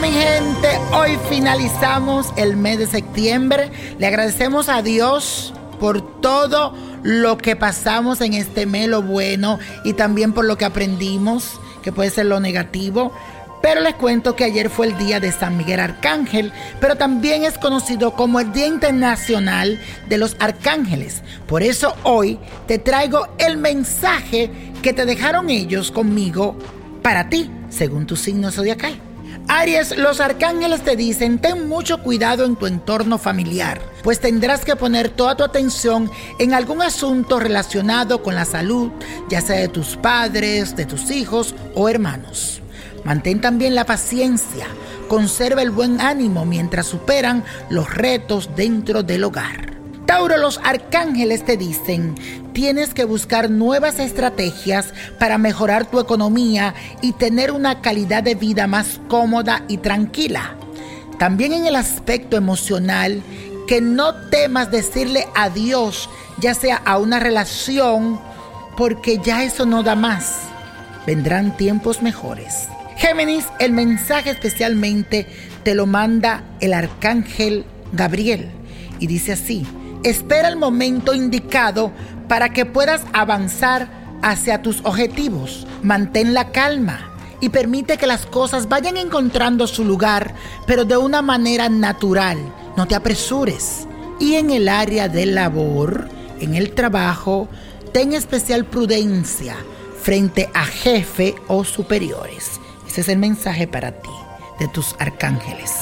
Mi gente, hoy finalizamos el mes de septiembre. Le agradecemos a Dios por todo lo que pasamos en este mes, lo bueno, y también por lo que aprendimos, que puede ser lo negativo. Pero les cuento que ayer fue el día de San Miguel Arcángel, pero también es conocido como el Día Internacional de los Arcángeles. Por eso hoy te traigo el mensaje que te dejaron ellos conmigo para ti, según tu signo zodiacal. Aries, los arcángeles te dicen, ten mucho cuidado en tu entorno familiar, pues tendrás que poner toda tu atención en algún asunto relacionado con la salud, ya sea de tus padres, de tus hijos o hermanos. Mantén también la paciencia, conserva el buen ánimo mientras superan los retos dentro del hogar. Tauro, los arcángeles te dicen, tienes que buscar nuevas estrategias para mejorar tu economía y tener una calidad de vida más cómoda y tranquila. También en el aspecto emocional, que no temas decirle adiós, ya sea a una relación, porque ya eso no da más. Vendrán tiempos mejores. Géminis, el mensaje especialmente te lo manda el arcángel Gabriel y dice así, espera el momento indicado para que puedas avanzar hacia tus objetivos. Mantén la calma y permite que las cosas vayan encontrando su lugar, pero de una manera natural. No te apresures. Y en el área de labor, en el trabajo, ten especial prudencia frente a jefe o superiores. Ese es el mensaje para ti, de tus arcángeles.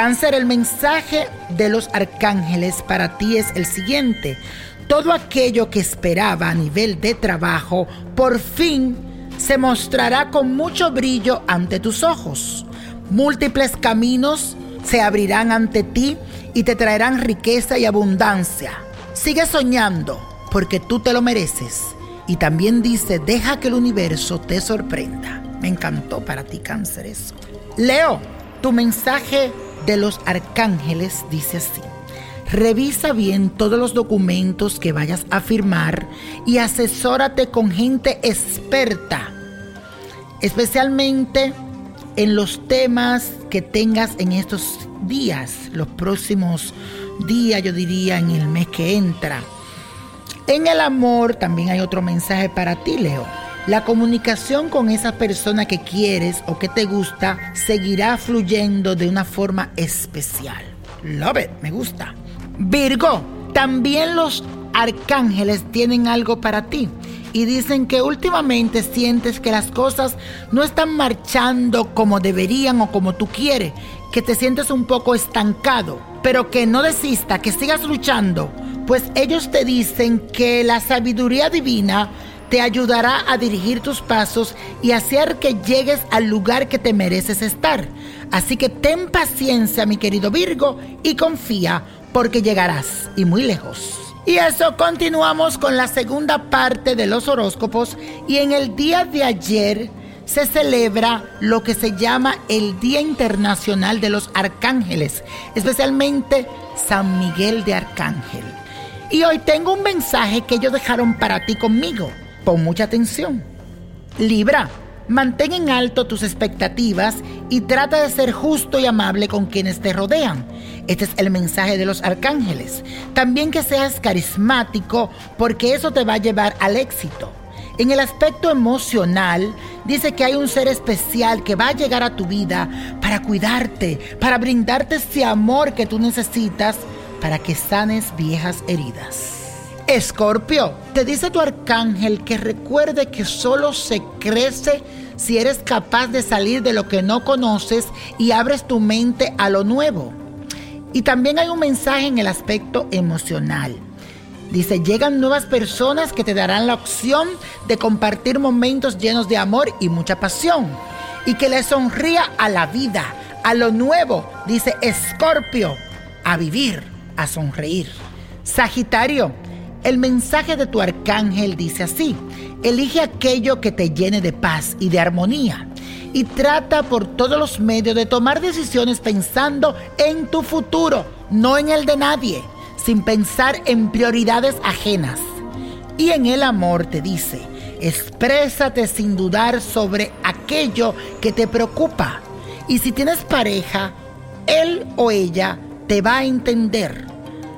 Cáncer, el mensaje de los arcángeles para ti es el siguiente. Todo aquello que esperaba a nivel de trabajo, por fin se mostrará con mucho brillo ante tus ojos. Múltiples caminos se abrirán ante ti y te traerán riqueza y abundancia. Sigue soñando porque tú te lo mereces. Y también dice, deja que el universo te sorprenda. Me encantó para ti, cáncer, eso. Leo, tu mensaje de los arcángeles dice así. Revisa bien todos los documentos que vayas a firmar y asesórate con gente experta, especialmente en los temas que tengas en estos días, los próximos días, yo diría en el mes que entra. En el amor también hay otro mensaje para ti, Leo. La comunicación con esa persona que quieres o que te gusta seguirá fluyendo de una forma especial. Love it, me gusta. Virgo, también los arcángeles tienen algo para ti y dicen que últimamente sientes que las cosas no están marchando como deberían o como tú quieres, que te sientes un poco estancado, pero que no desista, que sigas luchando, pues ellos te dicen que la sabiduría divina te ayudará a dirigir tus pasos y hacer que llegues al lugar que te mereces estar. Así que ten paciencia, mi querido Virgo, y confía porque llegarás y muy lejos. Y eso continuamos con la segunda parte de los horóscopos y en el día de ayer se celebra lo que se llama el Día Internacional de los Arcángeles, especialmente San Miguel de Arcángel. Y hoy tengo un mensaje que ellos dejaron para ti conmigo. Pon mucha atención. Libra, mantén en alto tus expectativas y trata de ser justo y amable con quienes te rodean. Este es el mensaje de los arcángeles. También que seas carismático porque eso te va a llevar al éxito. En el aspecto emocional, dice que hay un ser especial que va a llegar a tu vida para cuidarte, para brindarte ese amor que tú necesitas para que sanes viejas heridas. Escorpio, te dice tu arcángel que recuerde que solo se crece si eres capaz de salir de lo que no conoces y abres tu mente a lo nuevo. Y también hay un mensaje en el aspecto emocional. Dice, llegan nuevas personas que te darán la opción de compartir momentos llenos de amor y mucha pasión. Y que le sonría a la vida, a lo nuevo. Dice, Escorpio, a vivir, a sonreír. Sagitario, el mensaje de tu arcángel dice así, elige aquello que te llene de paz y de armonía y trata por todos los medios de tomar decisiones pensando en tu futuro, no en el de nadie, sin pensar en prioridades ajenas. Y en el amor te dice, exprésate sin dudar sobre aquello que te preocupa Y si tienes pareja, él o ella te va a entender.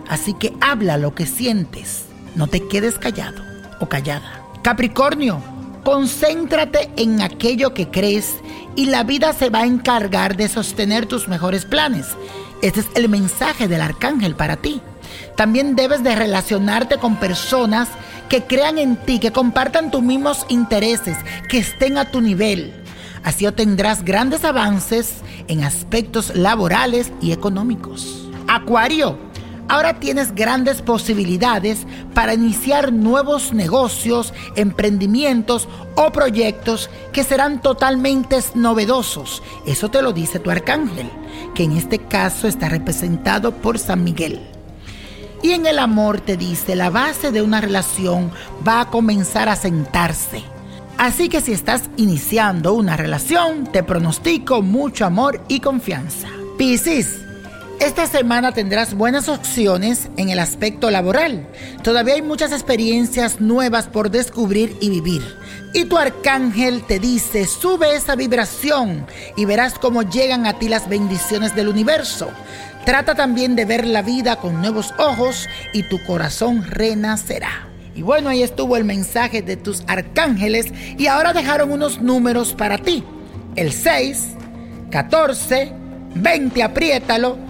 Así que habla lo que sientes. No te quedes callado o callada. Capricornio, concéntrate en aquello que crees y la vida se va a encargar de sostener tus mejores planes. Este es el mensaje del arcángel para ti. También debes de relacionarte con personas que crean en ti, que compartan tus mismos intereses, que estén a tu nivel. Así obtendrás grandes avances en aspectos laborales y económicos. Acuario, ahora tienes grandes posibilidades para iniciar nuevos negocios, emprendimientos o proyectos que serán totalmente novedosos. Eso te lo dice tu arcángel, que en este caso está representado por San Miguel. Y en el amor te dice, la base de una relación va a comenzar a sentarse. Así que si estás iniciando una relación, te pronostico mucho amor y confianza. Piscis, esta semana tendrás buenas opciones en el aspecto laboral. Todavía hay muchas experiencias nuevas por descubrir y vivir. Y tu arcángel te dice, sube esa vibración y verás cómo llegan a ti las bendiciones del universo. Trata también de ver la vida con nuevos ojos y tu corazón renacerá. Y bueno, ahí estuvo el mensaje de tus arcángeles y ahora dejaron unos números para ti. El 6, 14, 20, apriétalo,